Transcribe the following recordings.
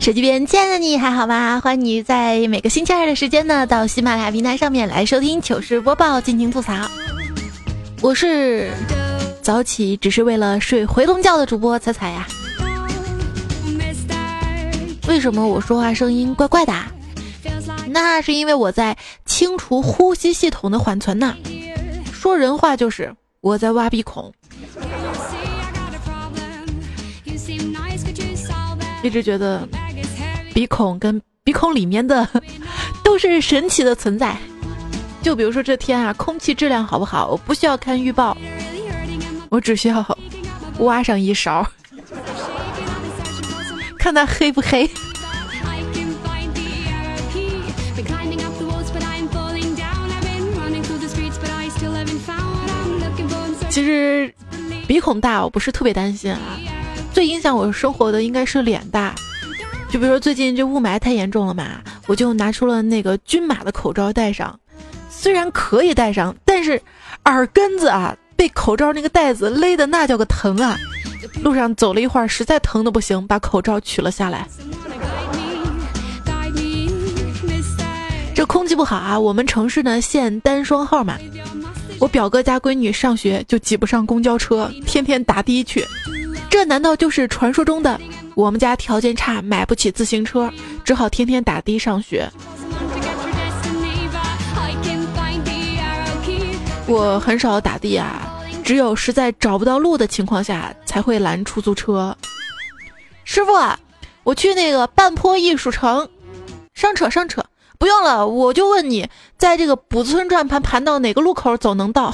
手机边，亲爱的你还好吗？欢迎你在每个星期二的时间呢，到喜马拉雅平台上面来收听糗事播报，尽情吐槽。我是早起只是为了睡回笼觉的主播彩彩呀。为什么我说话声音怪怪的？那是因为我在清除呼吸系统的缓存呢。说人话就是我在挖鼻孔。一直觉得鼻孔跟鼻孔里面的 都是神奇的存在。就比如说这天啊，空气质量好不好？我不需要看预报，我只需要挖上一勺，看它黑不黑。其实鼻孔大，我不是特别担心啊。最影响我生活的应该是脸大，就比如说最近这雾霾太严重了嘛，我就拿出了那个均码的口罩戴上。虽然可以戴上，但是耳根子啊被口罩那个带子勒的那叫个疼啊！路上走了一会儿，实在疼的不行，把口罩取了下来。这空气不好啊，我们城市呢限单双号嘛。我表哥家闺女上学就挤不上公交车，天天打的去。这难道就是传说中的我们家条件差，买不起自行车，只好天天打的上学？我很少打的啊，只有实在找不到路的情况下才会拦出租车。师傅，我去那个半坡艺术城，上车上车，不用了，我就问你，在这个卜村转盘盘到哪个路口走能到？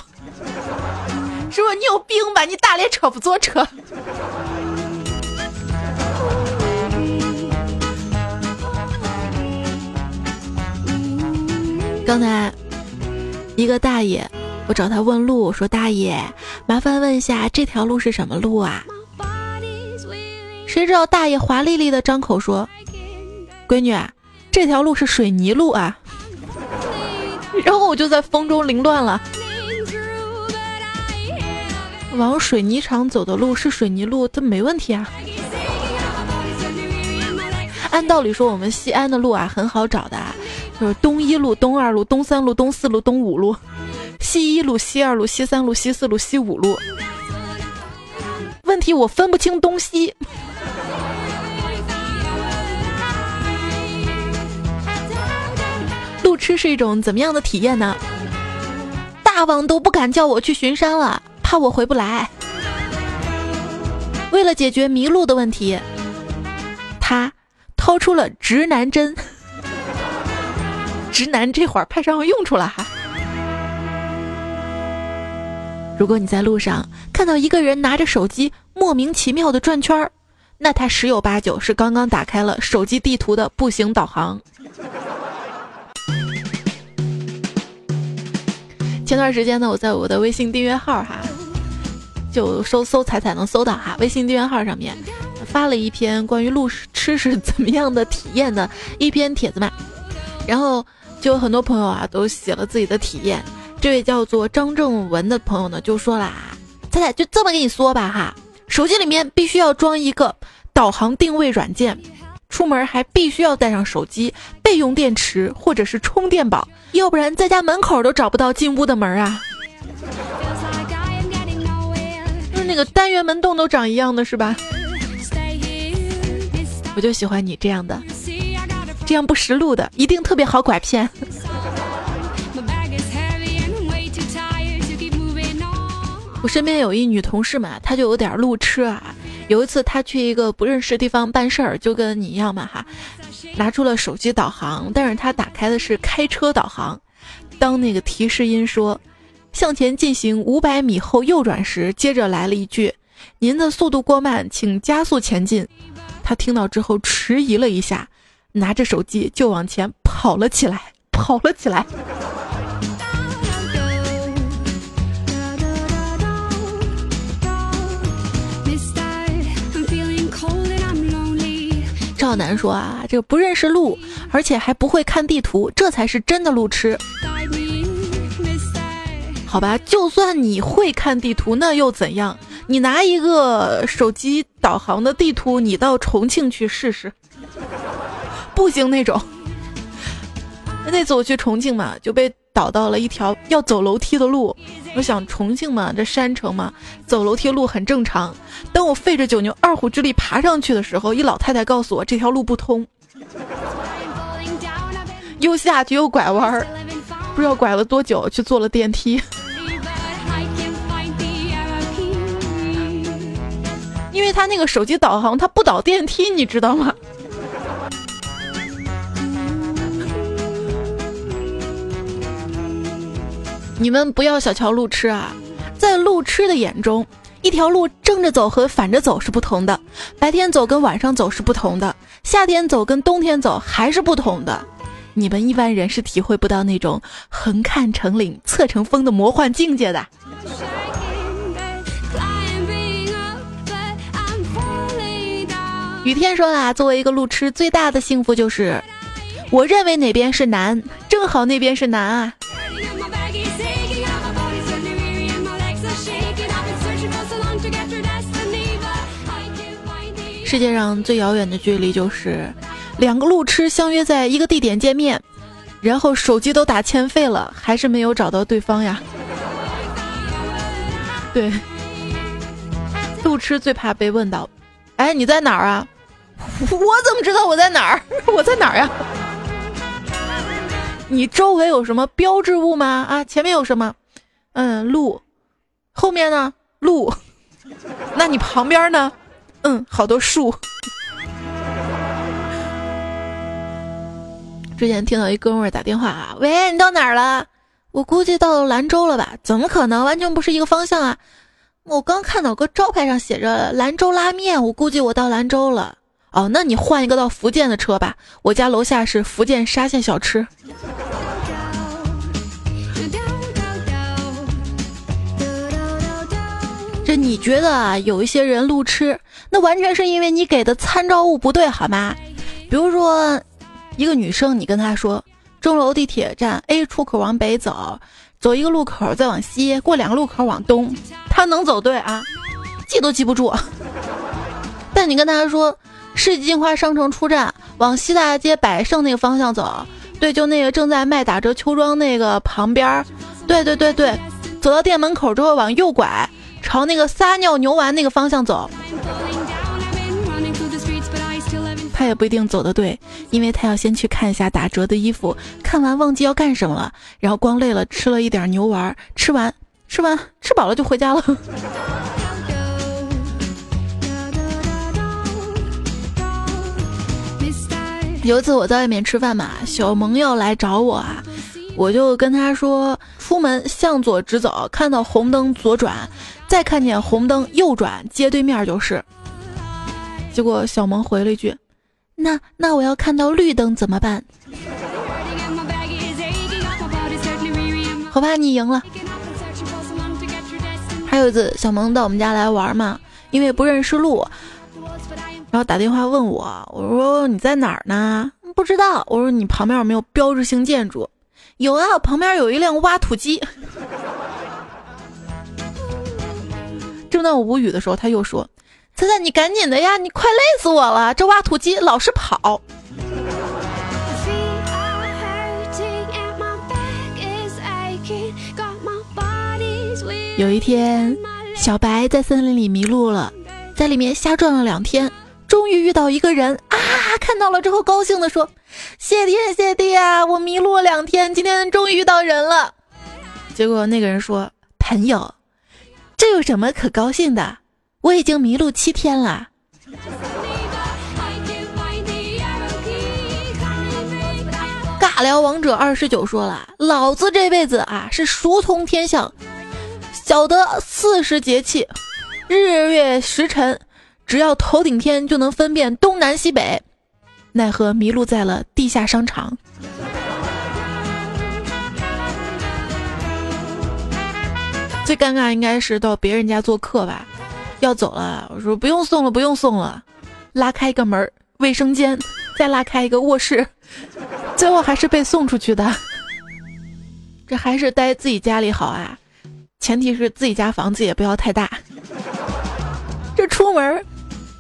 师傅，你有病吧？你大连车不坐车？刚才一个大爷。我找他问路，说：“大爷，麻烦问一下这条路是什么路啊？”谁知道大爷华丽丽的张口说：“闺女，这条路是水泥路啊。” 然后我就在风中凌乱了。往水泥厂走的路是水泥路，这没问题啊。按道理说，我们西安的路啊很好找的，就是东一路、东二路、东三路、东四路、东五路。西一路、西二路、西三路、西四路、西五路。问题我分不清东西。路痴是一种怎么样的体验呢？大王都不敢叫我去巡山了，怕我回不来。为了解决迷路的问题，他掏出了指南针。直男这会儿派上用处了哈。如果你在路上看到一个人拿着手机莫名其妙的转圈儿，那他十有八九是刚刚打开了手机地图的步行导航。前段时间呢，我在我的微信订阅号哈，就搜搜彩彩能搜到哈，微信订阅号上面发了一篇关于路痴是怎么样的体验的一篇帖子嘛，然后就有很多朋友啊都写了自己的体验。这位叫做张正文的朋友呢，就说啦：“彩彩就这么跟你说吧哈，手机里面必须要装一个导航定位软件，出门还必须要带上手机备用电池或者是充电宝，要不然在家门口都找不到进屋的门啊。就是那个单元门洞都长一样的是吧？我就喜欢你这样的，这样不识路的一定特别好拐骗。”我身边有一女同事嘛，她就有点路痴啊。有一次她去一个不认识的地方办事儿，就跟你一样嘛哈，拿出了手机导航，但是她打开的是开车导航。当那个提示音说“向前进行五百米后右转”时，接着来了一句“您的速度过慢，请加速前进”。她听到之后迟疑了一下，拿着手机就往前跑了起来，跑了起来。赵楠说啊，这个不认识路，而且还不会看地图，这才是真的路痴。好吧，就算你会看地图，那又怎样？你拿一个手机导航的地图，你到重庆去试试。步行那种。那次我去重庆嘛，就被导到了一条要走楼梯的路。我想重庆嘛，这山城嘛，走楼梯路很正常。当我费着九牛二虎之力爬上去的时候，一老太太告诉我这条路不通，又下去又拐弯儿，不知道拐了多久，去坐了电梯。因为他那个手机导航，他不导电梯，你知道吗？你们不要小瞧路痴啊，在路痴的眼中，一条路正着走和反着走是不同的，白天走跟晚上走是不同的，夏天走跟冬天走还是不同的。你们一般人是体会不到那种横看成岭侧成峰的魔幻境界的。雨天说啦，作为一个路痴，最大的幸福就是，我认为哪边是南，正好那边是南啊。世界上最遥远的距离就是，两个路痴相约在一个地点见面，然后手机都打欠费了，还是没有找到对方呀。对，路痴最怕被问到，哎，你在哪儿啊？我怎么知道我在哪儿？我在哪儿呀？你周围有什么标志物吗？啊，前面有什么？嗯，路。后面呢？路。那你旁边呢？嗯，好多树。之前听到一哥们儿打电话啊，喂，你到哪儿了？我估计到兰州了吧？怎么可能？完全不是一个方向啊！我刚看到个招牌上写着兰州拉面，我估计我到兰州了。哦，那你换一个到福建的车吧，我家楼下是福建沙县小吃。你觉得啊，有一些人路痴，那完全是因为你给的参照物不对，好吗？比如说，一个女生，你跟她说钟楼地铁站 A 出口往北走，走一个路口再往西，过两个路口往东，她能走对啊？记都记不住。但你跟她说。世纪金花商城出站，往西大街百盛那个方向走。对，就那个正在卖打折秋装那个旁边。对对对对，走到店门口之后往右拐，朝那个撒尿牛丸那个方向走。他也不一定走的对，因为他要先去看一下打折的衣服，看完忘记要干什么了，然后光累了吃了一点牛丸，吃完吃完吃饱了就回家了。有一次我在外面吃饭嘛，小萌要来找我啊，我就跟他说：出门向左直走，看到红灯左转，再看见红灯右转，街对面就是。结果小萌回了一句：那那我要看到绿灯怎么办？好吧，你赢了。还有一次，小萌到我们家来玩嘛，因为不认识路。然后打电话问我，我说你在哪儿呢？不知道。我说你旁边有没有标志性建筑？有啊，旁边有一辆挖土机。那我无语的时候，他又说：“猜猜你赶紧的呀，你快累死我了，这挖土机老是跑。”有一天，小白在森林里迷路了，在里面瞎转了两天。终于遇到一个人啊！看到了之后，高兴的说：“谢天谢地啊！我迷路了两天，今天终于遇到人了。”结果那个人说：“朋友，这有什么可高兴的？我已经迷路七天了。”尬聊王者二十九说了：“老子这辈子啊，是熟通天象，晓得四时节气，日月时辰。”只要头顶天就能分辨东南西北，奈何迷路在了地下商场。最尴尬应该是到别人家做客吧，要走了，我说不用送了，不用送了，拉开一个门，卫生间，再拉开一个卧室，最后还是被送出去的。这还是待自己家里好啊，前提是自己家房子也不要太大。这出门。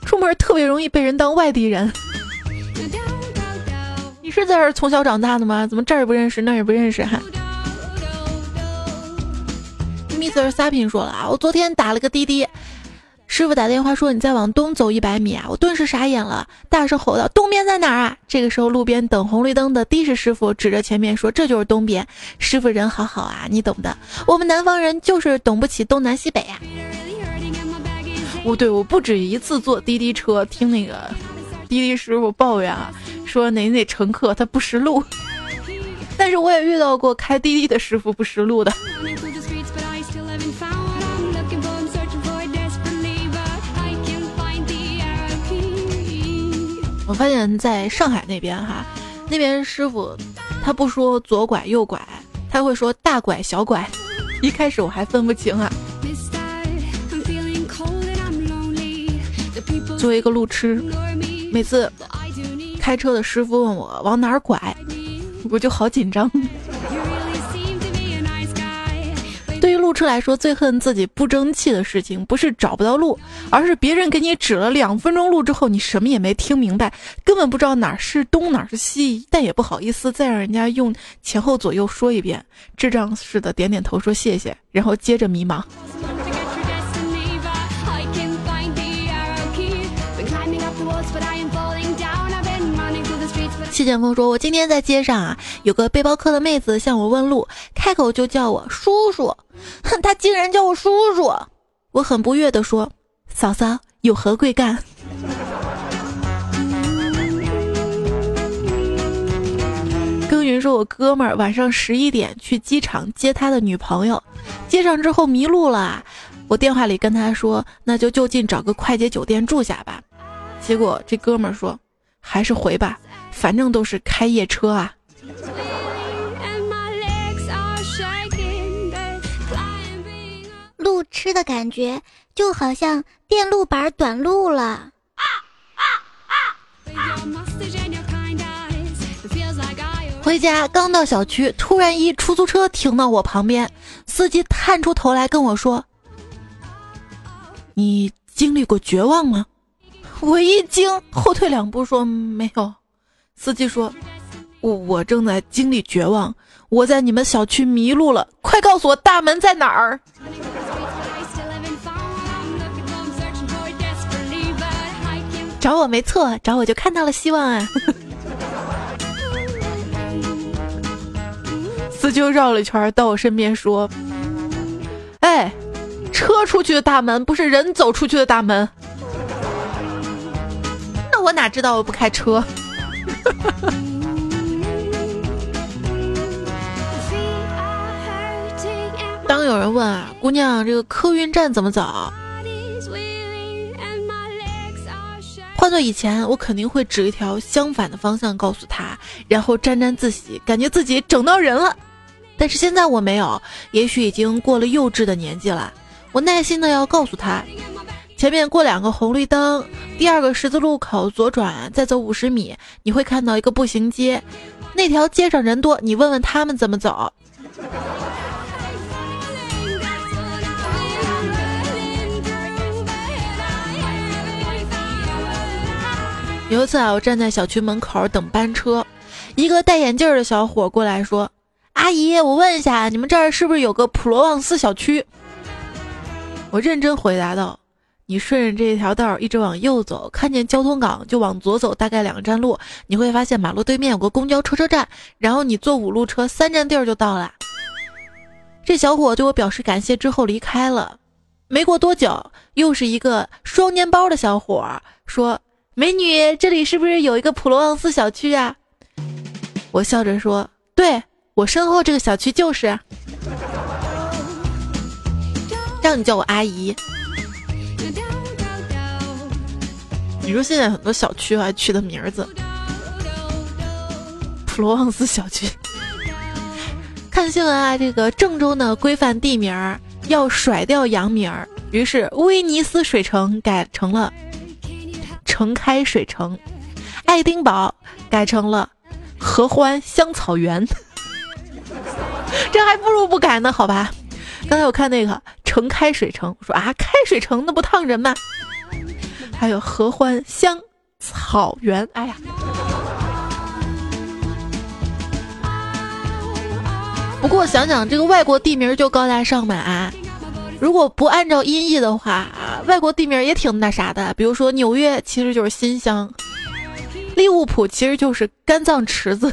出门特别容易被人当外地人。你是在这儿从小长大的吗？怎么这儿也不认识，那儿也不认识？哈。Mr. Sapin 说了啊，我昨天打了个滴滴。师傅打电话说：“你再往东走一百米啊！”我顿时傻眼了，大声吼道：“东边在哪儿啊？”这个时候，路边等红绿灯的的士师傅指着前面说：“这就是东边。”师傅人好好啊，你懂的。我们南方人就是懂不起东南西北呀。哦，对，我不止一次坐滴滴车，听那个滴滴师傅抱怨啊，说哪哪乘客他不识路。但是我也遇到过开滴滴的师傅不识路的。我发现在上海那边哈，那边师傅他不说左拐右拐，他会说大拐小拐。一开始我还分不清啊。作为一个路痴，每次开车的师傅问我往哪拐，我就好紧张。路痴来说，最恨自己不争气的事情，不是找不到路，而是别人给你指了两分钟路之后，你什么也没听明白，根本不知道哪是东哪是西，但也不好意思再让人家用前后左右说一遍，智障似的点点头说谢谢，然后接着迷茫。谢剑锋说：“我今天在街上啊，有个背包客的妹子向我问路，开口就叫我叔叔，哼，他竟然叫我叔叔，我很不悦地说：嫂嫂有何贵干？” 耕耘说：“我哥们儿晚上十一点去机场接他的女朋友，接上之后迷路了，我电话里跟他说，那就就近找个快捷酒店住下吧。结果这哥们儿说，还是回吧。”反正都是开夜车啊！路痴的感觉就好像电路板短路了。回家刚到小区，突然一出租车停到我旁边，司机探出头来跟我说：“你经历过绝望吗？”我一惊，后退两步说：“没有。”司机说：“我我正在经历绝望，我在你们小区迷路了，快告诉我大门在哪儿。”找我没错，找我就看到了希望啊！司机绕了一圈到我身边说：“哎，车出去的大门不是人走出去的大门。”那我哪知道我不开车？当有人问啊，姑娘，这个客运站怎么走？换做以前，我肯定会指一条相反的方向告诉他，然后沾沾自喜，感觉自己整到人了。但是现在我没有，也许已经过了幼稚的年纪了。我耐心的要告诉他。前面过两个红绿灯，第二个十字路口左转，再走五十米，你会看到一个步行街。那条街上人多，你问问他们怎么走。有一次啊，我站在小区门口等班车，一个戴眼镜的小伙过来说：“阿姨，我问一下，你们这儿是不是有个普罗旺斯小区？”我认真回答道。你顺着这条道一直往右走，看见交通岗就往左走，大概两站路，你会发现马路对面有个公交车车站，然后你坐五路车三站地儿就到了。这小伙对我表示感谢之后离开了。没过多久，又是一个双肩包的小伙说：“美女，这里是不是有一个普罗旺斯小区啊？”我笑着说：“对我身后这个小区就是。”让你叫我阿姨。你说现在很多小区还取的名字，普罗旺斯小区。看新闻啊，这个郑州呢规范地名儿要甩掉洋名儿，于是威尼斯水城改成了城开水城，爱丁堡改成了合欢香草园。这还不如不改呢，好吧？刚才我看那个城开水城，我说啊，开水城那不烫人吗？还有合欢香草原，哎呀！不过想想这个外国地名就高大上嘛。如果不按照音译的话，外国地名也挺那啥的。比如说纽约其实就是新乡，利物浦其实就是肝脏池子。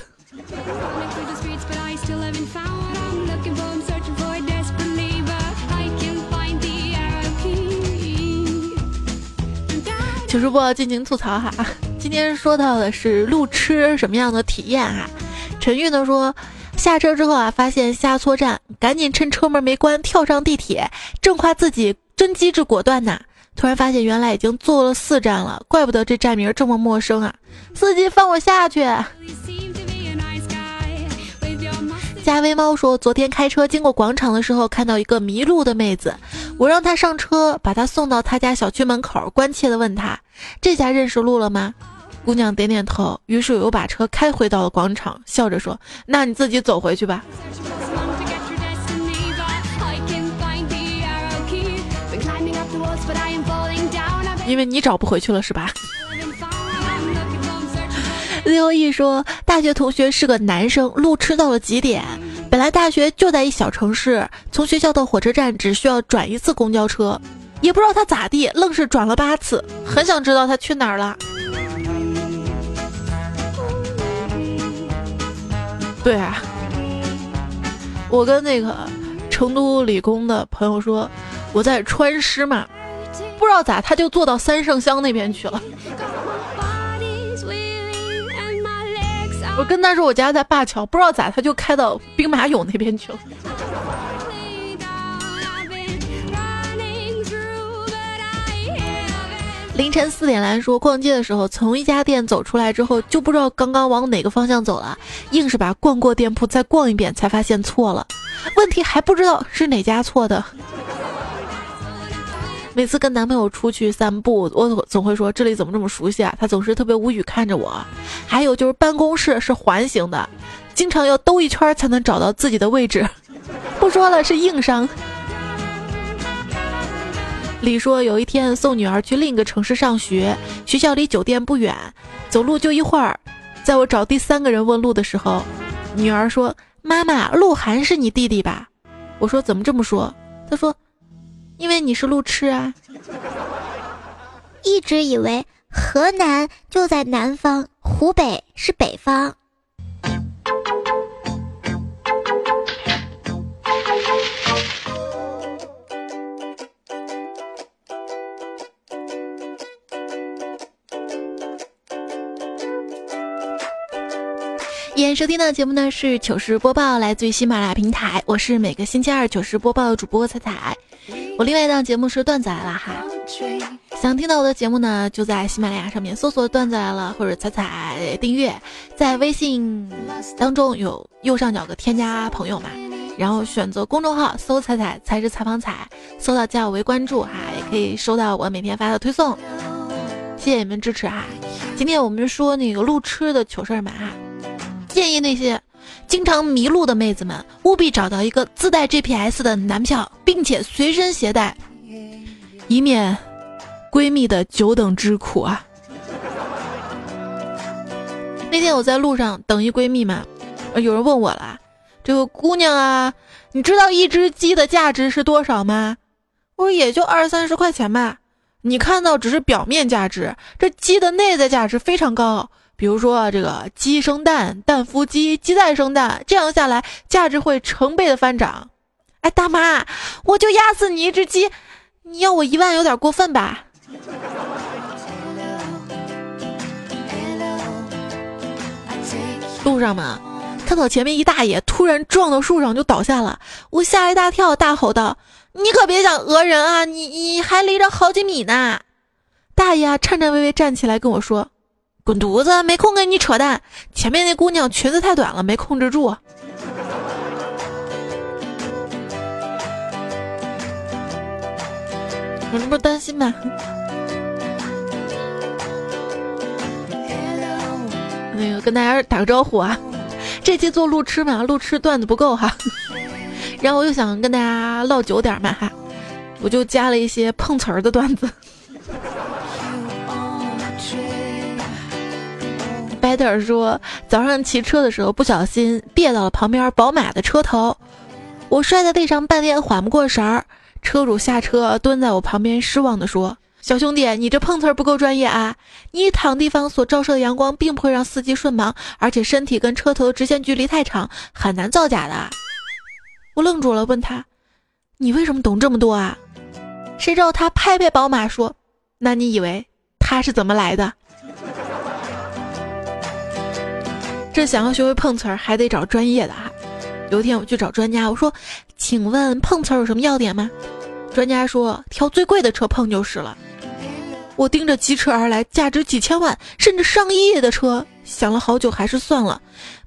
糗事播尽情吐槽哈，今天说到的是路痴什么样的体验哈？陈玉呢说，下车之后啊，发现下错站，赶紧趁车门没关跳上地铁，正夸自己真机智果断呢，突然发现原来已经坐了四站了，怪不得这站名这么陌生啊！司机放我下去。加威猫说：“昨天开车经过广场的时候，看到一个迷路的妹子，我让她上车，把她送到她家小区门口，关切地问她：‘这下认识路了吗？’姑娘点点头，于是我又把车开回到了广场，笑着说：‘那你自己走回去吧。’ 因为你找不回去了，是吧？” Leo E 说，大学同学是个男生，路痴到了极点。本来大学就在一小城市，从学校到火车站只需要转一次公交车，也不知道他咋地，愣是转了八次。很想知道他去哪儿了。对啊，我跟那个成都理工的朋友说，我在川师嘛，不知道咋他就坐到三圣乡那边去了。我跟他说我家在灞桥，不知道咋他就开到兵马俑那边去了。凌晨四点来说，逛街的时候从一家店走出来之后，就不知道刚刚往哪个方向走了，硬是把逛过店铺再逛一遍，才发现错了。问题还不知道是哪家错的。每次跟男朋友出去散步，我总会说这里怎么这么熟悉啊？他总是特别无语看着我。还有就是办公室是环形的，经常要兜一圈才能找到自己的位置。不说了，是硬伤。李说有一天送女儿去另一个城市上学，学校离酒店不远，走路就一会儿。在我找第三个人问路的时候，女儿说：“妈妈，鹿晗是你弟弟吧？”我说：“怎么这么说？”他说。因为你是路痴啊，一直以为河南就在南方，湖北是北方。依然收听到的节目呢是糗事播报，来自于喜马拉雅平台，我是每个星期二糗事播报的主播彩彩。我另外一档节目是段子来了哈，想听到我的节目呢，就在喜马拉雅上面搜索段子来了或者彩彩订阅，在微信当中有右上角的添加朋友嘛，然后选择公众号搜彩彩才是采访彩，搜到加我为关注哈，也可以收到我每天发的推送，谢谢你们支持哈。今天我们说那个路痴的糗事儿嘛哈，建议那些。经常迷路的妹子们，务必找到一个自带 GPS 的男票，并且随身携带，以免闺蜜的久等之苦啊！那天我在路上等一闺蜜嘛，有人问我了：“这个姑娘啊，你知道一只鸡的价值是多少吗？”我说：“也就二三十块钱吧。”你看到只是表面价值，这鸡的内在价值非常高。比如说这个鸡生蛋，蛋孵鸡，鸡再生蛋，这样下来价值会成倍的翻涨。哎，大妈，我就压死你一只鸡，你要我一万有点过分吧？路上嘛，看到前面一大爷突然撞到树上就倒下了，我吓一大跳，大吼道：“你可别想讹人啊！你你还离着好几米呢！”大爷颤颤巍巍站起来跟我说。滚犊子！没空跟你扯淡。前面那姑娘裙子太短了，没控制住。我这不是担心吗？那个跟大家打个招呼啊！这期做路痴嘛，路痴段子不够哈。然后我又想跟大家唠久点嘛哈，我就加了一些碰瓷儿的段子。白德尔说：“早上骑车的时候不小心别到了旁边宝马的车头，我摔在地上半天缓不过神儿，车主下车蹲在我旁边失望地说：“小兄弟，你这碰瓷儿不够专业啊！你躺地方所照射的阳光并不会让司机顺盲，而且身体跟车头直线距离太长，很难造假的。”我愣住了，问他：“你为什么懂这么多啊？”谁知道他拍拍宝马说：“那你以为他是怎么来的？”这想要学会碰瓷儿，还得找专业的哈。有一天我去找专家，我说：“请问碰瓷儿有什么要点吗？”专家说：“挑最贵的车碰就是了。”我盯着疾驰而来、价值几千万甚至上亿的车，想了好久，还是算了。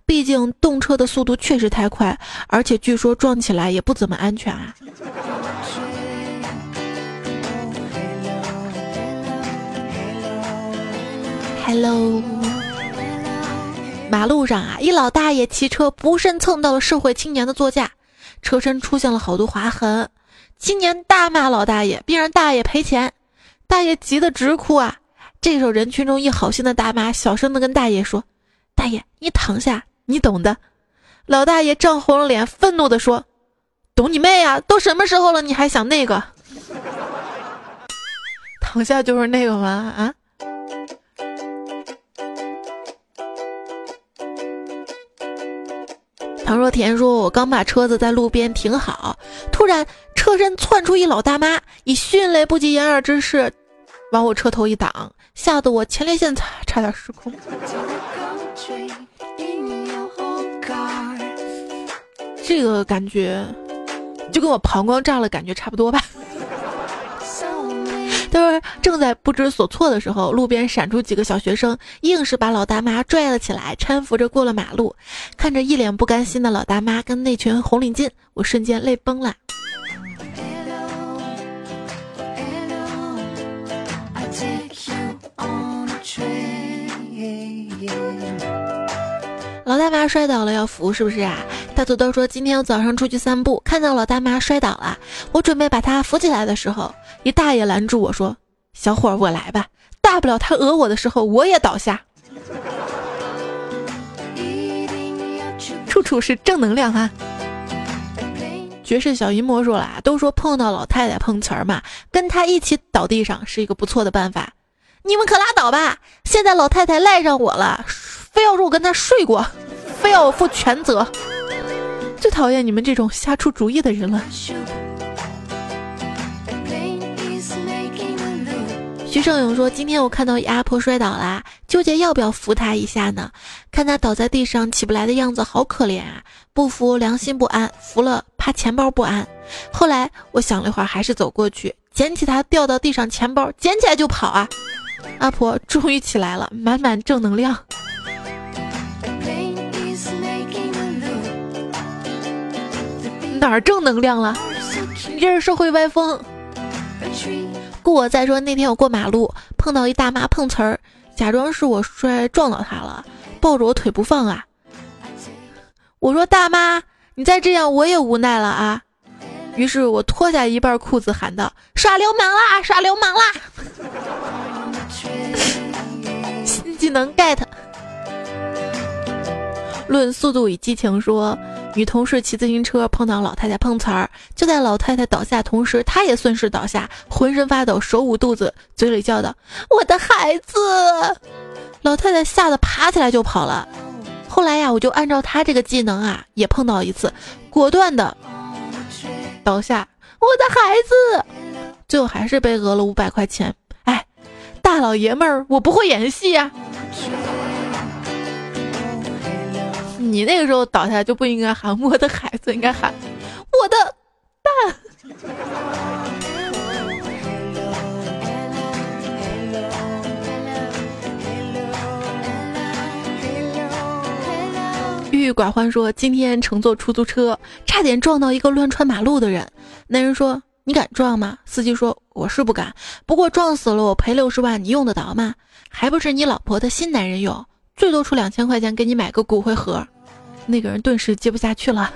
毕竟动车的速度确实太快，而且据说撞起来也不怎么安全啊。Hello。马路上啊，一老大爷骑车不慎蹭到了社会青年的座驾，车身出现了好多划痕。青年大骂老大爷，并让大爷赔钱。大爷急得直哭啊！这时候人群中一好心的大妈小声的跟大爷说：“大爷，你躺下，你懂的。”老大爷涨红了脸，愤怒的说：“懂你妹呀！都什么时候了，你还想那个？躺下就是那个吗？啊？”唐若甜说：“我刚把车子在路边停好，突然车身窜出一老大妈，以迅雷不及掩耳之势往我车头一挡，吓得我前列腺差差点失控。这个感觉就跟我膀胱炸了感觉差不多吧。”他说：“正在不知所措的时候，路边闪出几个小学生，硬是把老大妈拽了起来，搀扶着过了马路。看着一脸不甘心的老大妈跟那群红领巾，我瞬间泪崩了。”老大妈摔倒了要扶是不是啊？大土豆说：“今天我早上出去散步，看到老大妈摔倒了，我准备把她扶起来的时候，一大爷拦住我说：‘小伙儿，我来吧，大不了他讹我的时候我也倒下。’处处是正能量啊！”绝世小淫魔说了：“都说碰到老太太碰瓷儿嘛，跟她一起倒地上是一个不错的办法。你们可拉倒吧！现在老太太赖上我了。”非要说我跟她睡过，非要我负全责，最讨厌你们这种瞎出主意的人了。徐胜勇说：“今天我看到一阿婆摔倒啦，纠结要不要扶她一下呢？看她倒在地上起不来的样子，好可怜啊！不扶良心不安，扶了怕钱包不安。后来我想了一会儿，还是走过去捡起她掉到地上钱包，捡起来就跑啊！阿婆终于起来了，满满正能量。”哪儿正能量了？你这是社会歪风。故我再说，那天我过马路碰到一大妈碰瓷儿，假装是我摔撞到她了，抱着我腿不放啊。我说大妈，你再这样我也无奈了啊。于是我脱下一半裤子喊道：“耍流氓啦，耍流氓啦！”新技能 get。论速度与激情说。女同事骑自行车碰到老太太碰瓷儿，就在老太太倒下同时，她也顺势倒下，浑身发抖，手捂肚子，嘴里叫道：“我的孩子！”老太太吓得爬起来就跑了。后来呀，我就按照她这个技能啊，也碰到一次，果断的倒下，我的孩子，最后还是被讹了五百块钱。哎，大老爷们儿，我不会演戏呀。你那个时候倒下就不应该喊我的孩子，应该喊我的蛋。郁郁寡欢说：“今天乘坐出租车，差点撞到一个乱穿马路的人。那人说：‘你敢撞吗？’司机说：‘我是不敢，不过撞死了我赔六十万，你用得着吗？还不是你老婆的新男人用，最多出两千块钱给你买个骨灰盒。’”那个人顿时接不下去了。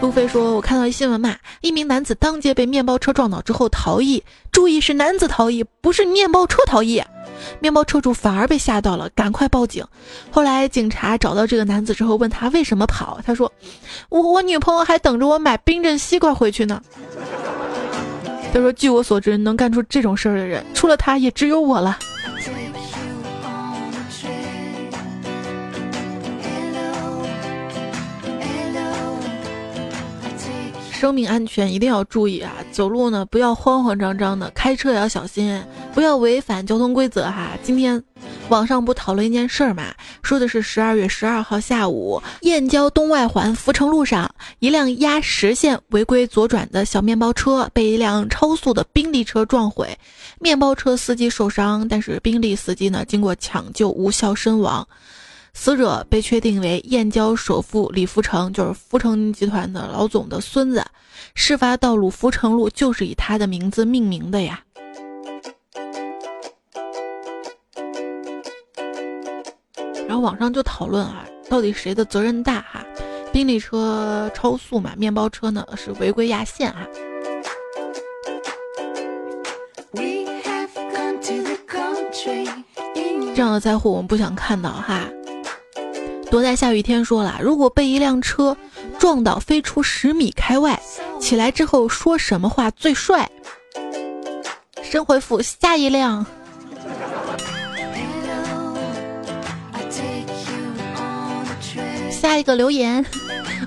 路飞说：“我看到一新闻嘛，一名男子当街被面包车撞倒之后逃逸，注意是男子逃逸，不是面包车逃逸。面包车主反而被吓到了，赶快报警。后来警察找到这个男子之后，问他为什么跑，他说：“我我女朋友还等着我买冰镇西瓜回去呢。”他说：“据我所知，能干出这种事儿的人，除了他也只有我了。”生命安全一定要注意啊！走路呢不要慌慌张张的，开车也要小心，不要违反交通规则哈。今天网上不讨论一件事儿嘛，说的是十二月十二号下午，燕郊东外环福成路上，一辆压实线违规左转的小面包车被一辆超速的宾利车撞毁，面包车司机受伤，但是宾利司机呢经过抢救无效身亡。死者被确定为燕郊首富李福成，就是福成集团的老总的孙子。事发道路福成路就是以他的名字命名的呀。然后网上就讨论啊，到底谁的责任大哈？宾利车超速嘛，面包车呢是违规压线哈。这样的灾祸我们不想看到哈。躲在下雨天说了，如果被一辆车撞倒，飞出十米开外，起来之后说什么话最帅？神回复下一辆。下一个留言，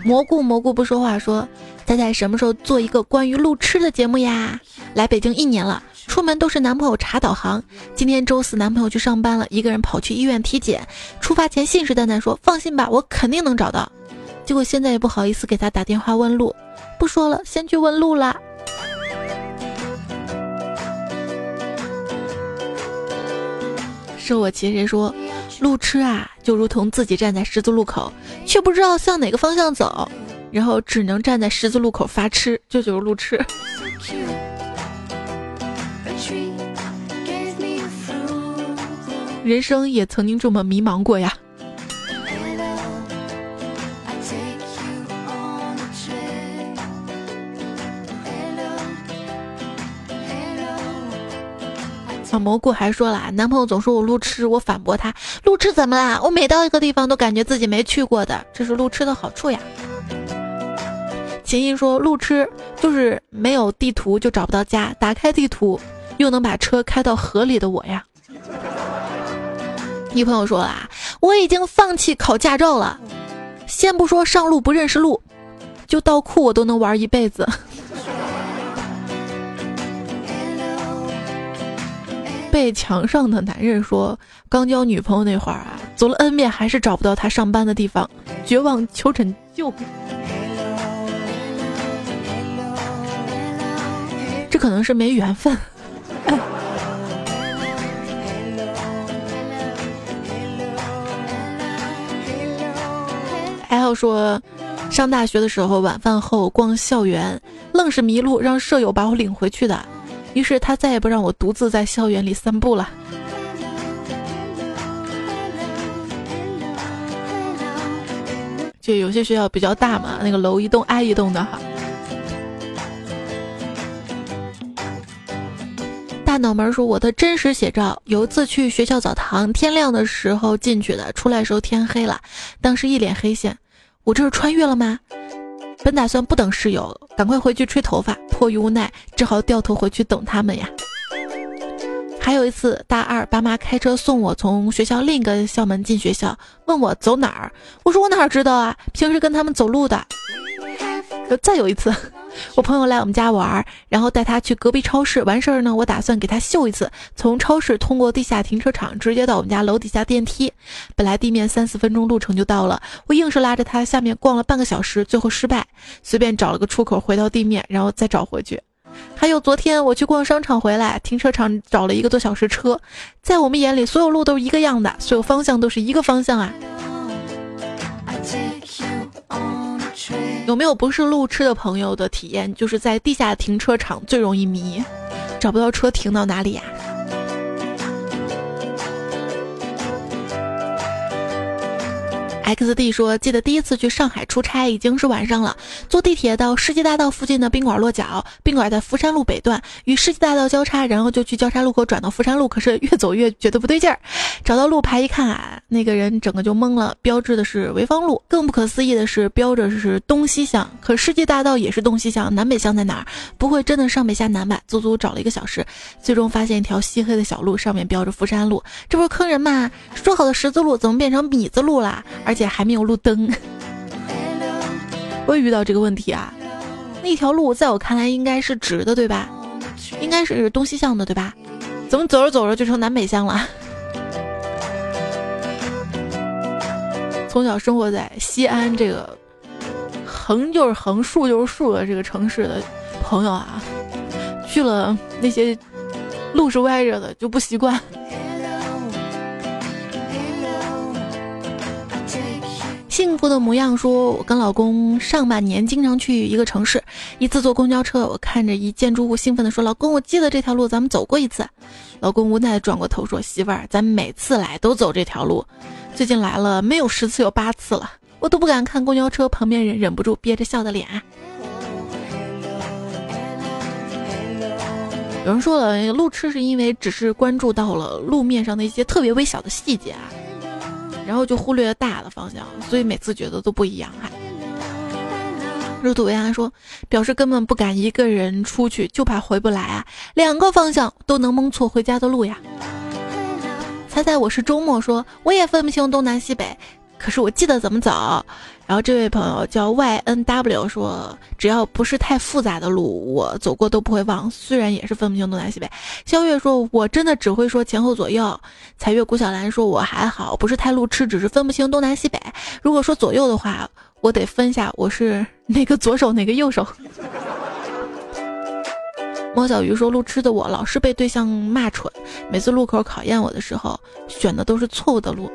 蘑菇蘑菇不说话说，仔仔什么时候做一个关于路痴的节目呀？来北京一年了。出门都是男朋友查导航。今天周四，男朋友去上班了，一个人跑去医院体检。出发前信誓旦旦说：“放心吧，我肯定能找到。”结果现在也不好意思给他打电话问路，不说了，先去问路啦。是我其谁说，路痴啊，就如同自己站在十字路口，却不知道向哪个方向走，然后只能站在十字路口发痴，这就是路痴。人生也曾经这么迷茫过呀。小蘑菇还说了，男朋友总说我路痴，我反驳他，路痴怎么啦？我每到一个地方都感觉自己没去过的，这是路痴的好处呀。秦毅说，路痴就是没有地图就找不到家，打开地图又能把车开到河里的我呀。女朋友说啦，我已经放弃考驾照了，先不说上路不认识路，就倒库我都能玩一辈子。被墙上的男人说，刚交女朋友那会儿啊，走了 N 遍还是找不到他上班的地方，绝望求拯救。这可能是没缘分。要说，上大学的时候晚饭后逛校园，愣是迷路，让舍友把我领回去的。于是他再也不让我独自在校园里散步了。就有些学校比较大嘛，那个楼一栋挨一栋的哈。大脑门说我的真实写照：有一次去学校澡堂，天亮的时候进去的，出来时候天黑了，当时一脸黑线。我这是穿越了吗？本打算不等室友，赶快回去吹头发，迫于无奈，只好掉头回去等他们呀。还有一次，大二爸妈开车送我从学校另一个校门进学校，问我走哪儿，我说我哪儿知道啊，平时跟他们走路的。再有一次。我朋友来我们家玩，然后带他去隔壁超市完事儿呢。我打算给他秀一次，从超市通过地下停车场直接到我们家楼底下电梯。本来地面三四分钟路程就到了，我硬是拉着他下面逛了半个小时，最后失败，随便找了个出口回到地面，然后再找回去。还有昨天我去逛商场回来，停车场找了一个多小时车，在我们眼里所有路都是一个样的，所有方向都是一个方向啊。有没有不是路痴的朋友的体验？就是在地下停车场最容易迷，找不到车停到哪里呀？XD 说：“记得第一次去上海出差，已经是晚上了。坐地铁到世纪大道附近的宾馆落脚，宾馆在福山路北段，与世纪大道交叉，然后就去交叉路口转到福山路。可是越走越觉得不对劲儿，找到路牌一看啊，那个人整个就懵了，标志的是潍坊路。更不可思议的是，标着是东西向，可世纪大道也是东西向，南北向在哪儿？不会真的上北下南吧？足足找了一个小时，最终发现一条漆黑的小路，上面标着福山路，这不是坑人吗？说好的十字路怎么变成米字路了？而且还没有路灯。”我也遇到这个问题啊，那条路在我看来应该是直的，对吧？应该是东西向的，对吧？怎么走着走着就成南北向了？从小生活在西安这个横就是横，竖就是竖的这个城市的朋友啊，去了那些路是歪着的就不习惯。幸福的模样说：“我跟老公上半年经常去一个城市，一次坐公交车，我看着一建筑物，兴奋地说：‘老公，我记得这条路，咱们走过一次。’老公无奈地转过头说：‘媳妇儿，咱每次来都走这条路，最近来了没有十次有八次了，我都不敢看公交车旁边人，忍不住憋着笑的脸。’有人说了，路痴是因为只是关注到了路面上的一些特别微小的细节啊。”然后就忽略了大的方向，所以每次觉得都不一样哈。入土为安说，表示根本不敢一个人出去，就怕回不来啊。两个方向都能蒙错回家的路呀。猜猜我是周末说，我也分不清东南西北。可是我记得怎么走，然后这位朋友叫 Y N W 说，只要不是太复杂的路，我走过都不会忘。虽然也是分不清东南西北。肖月说，我真的只会说前后左右。彩月古小兰说，我还好，不是太路痴，只是分不清东南西北。如果说左右的话，我得分下我是哪个左手哪个右手。猫小鱼说，路痴的我老是被对象骂蠢，每次路口考验我的时候，选的都是错误的路。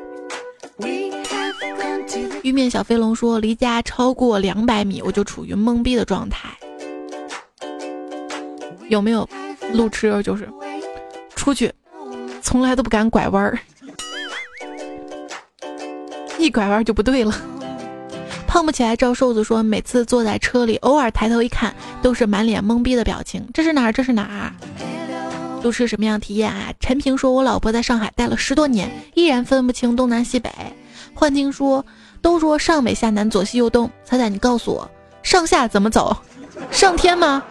玉面小飞龙说：“离家超过两百米，我就处于懵逼的状态。有没有路痴？就是出去从来都不敢拐弯儿，一拐弯就不对了。”胖不起来。赵瘦子说：“每次坐在车里，偶尔抬头一看，都是满脸懵逼的表情。这是哪儿？这是哪儿？路痴什么样体验啊？”陈平说：“我老婆在上海待了十多年，依然分不清东南西北。”幻听说。都说上北下南左西右东，彩彩你告诉我，上下怎么走？上天吗？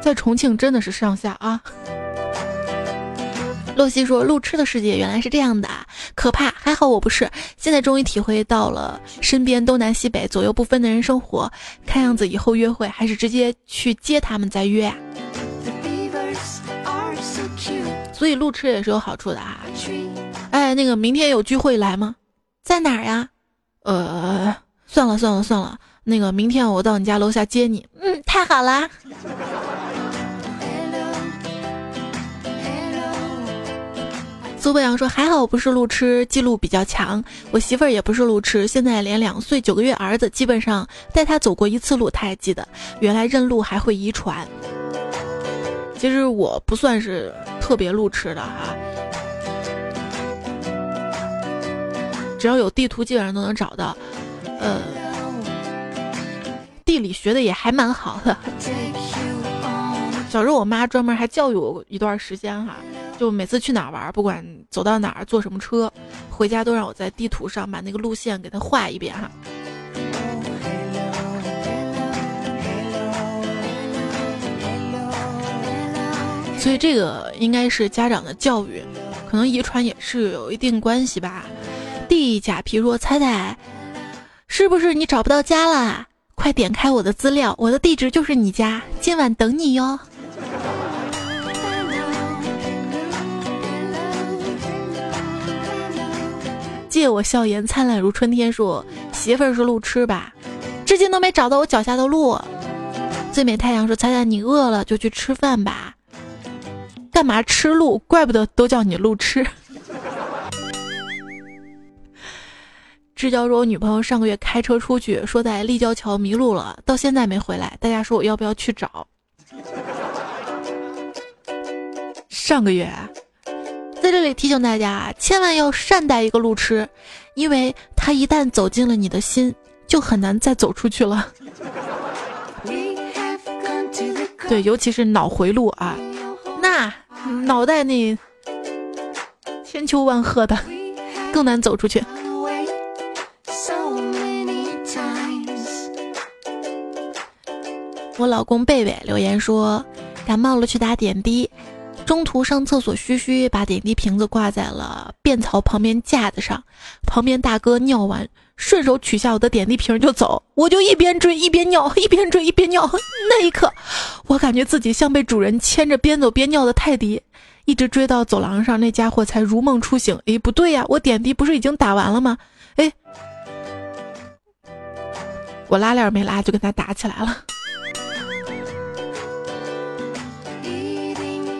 在重庆真的是上下啊！洛西说路痴的世界原来是这样的，可怕！还好我不是，现在终于体会到了身边东南西北左右不分的人生活。看样子以后约会还是直接去接他们再约啊！所以路痴也是有好处的啊！哎，那个明天有聚会来吗？在哪儿呀？呃，算了算了算了，那个明天我到你家楼下接你。嗯，太好啦。苏北阳说：“还好不是路痴，记录比较强。我媳妇儿也不是路痴，现在连两岁九个月儿子，基本上带他走过一次路，他还记得。原来认路还会遗传。其实我不算是特别路痴的哈。”只要有地图，基本上都能找到。呃，地理学的也还蛮好的。小时候我妈专门还教育我一段时间哈，就每次去哪儿玩，不管走到哪儿坐什么车，回家都让我在地图上把那个路线给它画一遍哈。所以这个应该是家长的教育，可能遗传也是有一定关系吧。地假皮说：“猜猜，是不是你找不到家了？快点开我的资料，我的地址就是你家，今晚等你哟。”借我笑颜灿烂如春天说：“媳妇儿是路痴吧？至今都没找到我脚下的路。”最美太阳说：“猜猜，你饿了就去吃饭吧。干嘛吃路？怪不得都叫你路痴。”志交说：“我女朋友上个月开车出去，说在立交桥迷路了，到现在没回来。大家说我要不要去找？上个月，在这里提醒大家啊，千万要善待一个路痴，因为他一旦走进了你的心，就很难再走出去了。对，尤其是脑回路啊，那脑袋那千秋万壑的，更难走出去。我老公贝贝留言说，感冒了去打点滴，中途上厕所嘘嘘，把点滴瓶子挂在了便槽旁边架子上，旁边大哥尿完，顺手取下我的点滴瓶就走，我就一边追一边尿，一边追一边尿。那一刻，我感觉自己像被主人牵着边走边尿的泰迪，一直追到走廊上，那家伙才如梦初醒。诶，不对呀，我点滴不是已经打完了吗？诶，我拉链没拉，就跟他打起来了。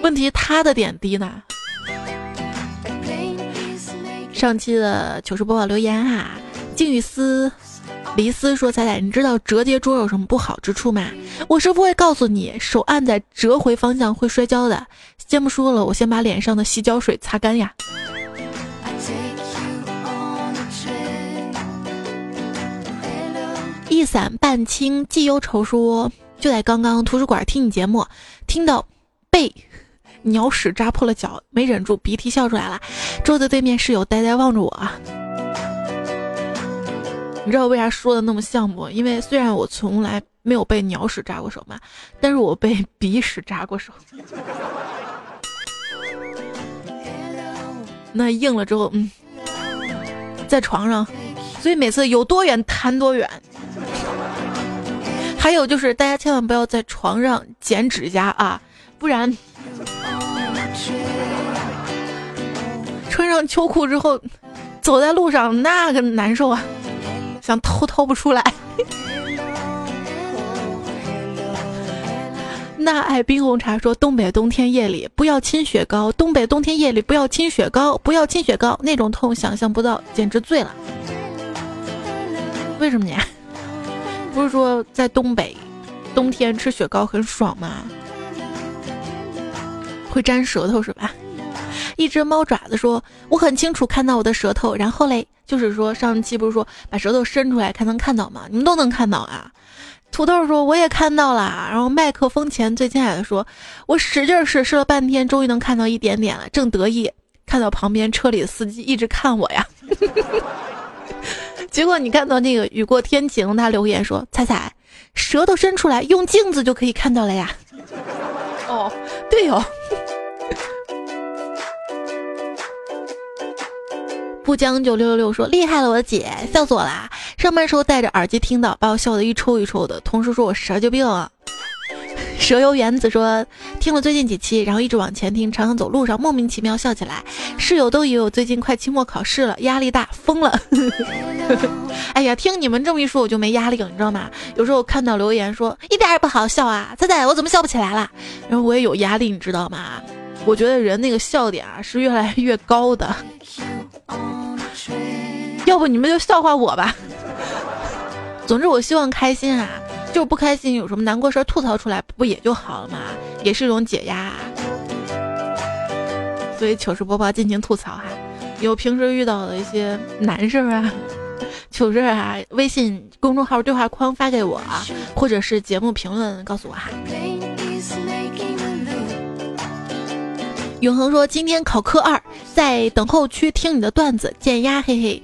问题他的点滴呢？上期的糗事播报留言哈，静雨思、黎思说：“彩彩，你知道折叠桌有什么不好之处吗？我师傅会告诉你，手按在折回方向会摔跤的。先不说了，我先把脸上的洗脚水擦干呀。”一伞半清寄忧愁说：“就在刚刚图书馆听你节目，听到背。”鸟屎扎破了脚，没忍住鼻涕笑出来了。桌子对面室友呆呆望着我。你知道为啥说的那么像不？因为虽然我从来没有被鸟屎扎过手嘛，但是我被鼻屎扎过手。那硬了之后，嗯，在床上，所以每次有多远弹多远。还有就是大家千万不要在床上剪指甲啊，不然。穿上秋裤之后，走在路上那个难受啊，想偷偷不出来。那爱冰红茶说：东北冬天夜里不要亲雪糕，东北冬天夜里不要亲雪糕，不要亲雪糕，那种痛想象不到，简直醉了。为什么呀？不是说在东北冬天吃雪糕很爽吗？会粘舌头是吧？一只猫爪子说：“我很清楚看到我的舌头，然后嘞，就是说上期不是说把舌头伸出来看能看到吗？你们都能看到啊。”土豆说：“我也看到了。”然后麦克风前最亲爱的说：“我使劲试试了半天，终于能看到一点点了，正得意，看到旁边车里的司机一直看我呀。结果你看到那个雨过天晴，他留言说：‘彩彩，舌头伸出来，用镜子就可以看到了呀。’哦，对哦。”不将就六六六说厉害了，我的姐笑死我啦！上班时候戴着耳机听到，把我笑得一抽一抽的。同事说我舌就病啊。蛇油原子说听了最近几期，然后一直往前听，常常走路上莫名其妙笑起来。室友都以为我最近快期末考试了，压力大疯了。哎呀，听你们这么一说，我就没压力了，你知道吗？有时候我看到留言说一点也不好笑啊，仔仔我怎么笑不起来了？然后我也有压力，你知道吗？我觉得人那个笑点啊是越来越高的。要不你们就笑话我吧。总之，我希望开心啊，就是不开心，有什么难过事儿吐槽出来，不也就好了嘛？也是一种解压。所以糗事播报尽情吐槽哈，有平时遇到的一些难事儿啊、糗事啊，微信公众号对话框发给我啊，或者是节目评论告诉我哈。永恒说：“今天考科二，在等候区听你的段子减压，嘿嘿。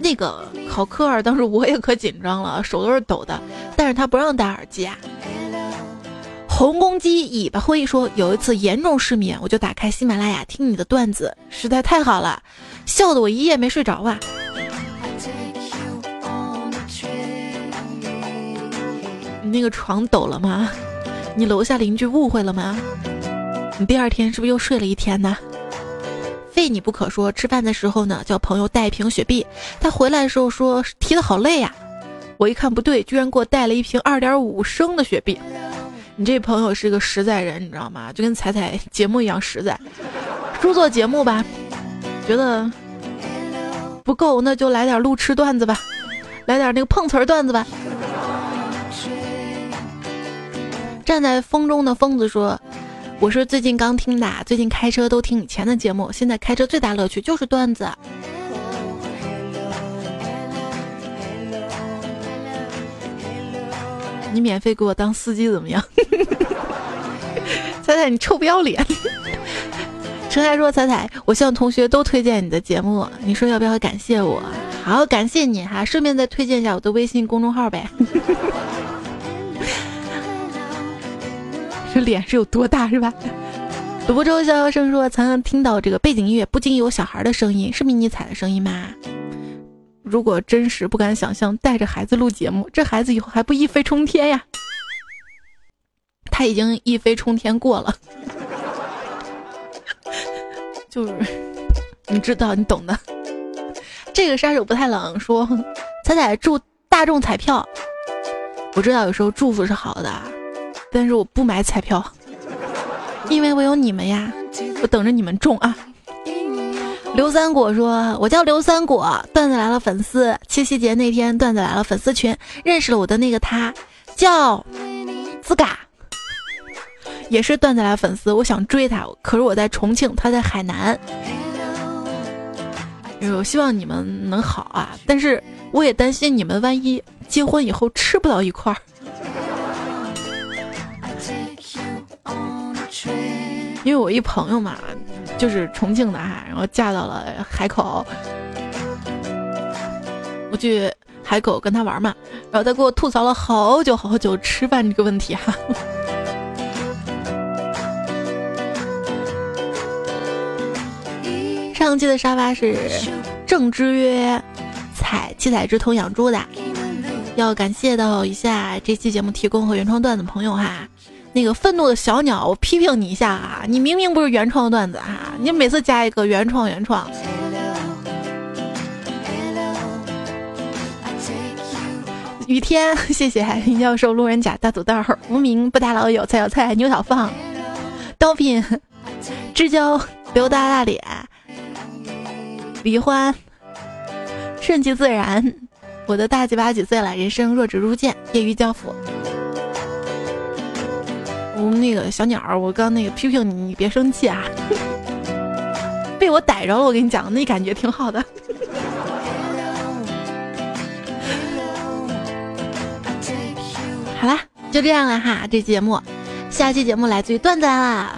那个考科二，当时我也可紧张了，手都是抖的。但是他不让戴耳机啊。”红公鸡尾巴灰说：“有一次严重失眠，我就打开喜马拉雅听你的段子，实在太好了，笑得我一夜没睡着啊。”你那个床抖了吗？你楼下邻居误会了吗？你第二天是不是又睡了一天呢？非你不可说。吃饭的时候呢，叫朋友带一瓶雪碧，他回来的时候说提的好累呀。我一看不对，居然给我带了一瓶二点五升的雪碧。你这朋友是个实在人，你知道吗？就跟彩彩节目一样实在。说做节目吧，觉得不够，那就来点路痴段子吧，来点那个碰瓷儿段子吧。站在风中的疯子说。我是最近刚听的，最近开车都听以前的节目，现在开车最大乐趣就是段子。你免费给我当司机怎么样？彩彩，你臭不要脸！陈凯说：“彩彩，我希望同学都推荐你的节目，你说要不要感谢我？好，感谢你哈，顺便再推荐一下我的微信公众号呗。这脸是有多大是吧？”主播周逍遥声说：“常常听到这个背景音乐，不禁有小孩的声音，是迷你彩的声音吗？如果真实，不敢想象带着孩子录节目，这孩子以后还不一飞冲天呀？他已经一飞冲天过了。”就是，你知道，你懂的。这个杀手不太冷，说彩彩祝大众彩票。我知道有时候祝福是好的，但是我不买彩票，因为我有你们呀，我等着你们中啊。刘三果说：“我叫刘三果，段子来了粉丝。七夕节那天，段子来了粉丝群，认识了我的那个他，叫自嘎。”也是段子来粉丝，我想追他，可是我在重庆，他在海南。我希望你们能好啊，但是我也担心你们万一结婚以后吃不到一块儿。因为我一朋友嘛，就是重庆的哈，然后嫁到了海口，我去海口跟他玩嘛，然后他给我吐槽了好久好久吃饭这个问题哈。上期的沙发是正之曰采七彩之头养猪的，要感谢到一下这期节目提供和原创段子朋友哈。那个愤怒的小鸟，我批评你一下啊，你明明不是原创段子哈，你每次加一个原创原创。雨天，谢谢林教授、路人甲、大土豆、无名不打老友、菜小菜、牛小放、刀品、知交、刘大大脸。李欢，顺其自然。我的大几把几岁了？人生若只如见，业余教父。那个小鸟，我刚那个批评你，你别生气啊。被我逮着了，我跟你讲，那感觉挺好的。好啦，就这样了哈，这期节目，下期节目来自于段子啦，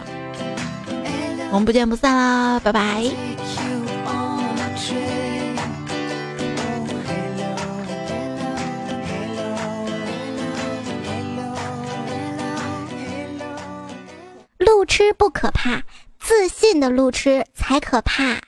我们不见不散啦，拜拜。路痴不可怕，自信的路痴才可怕。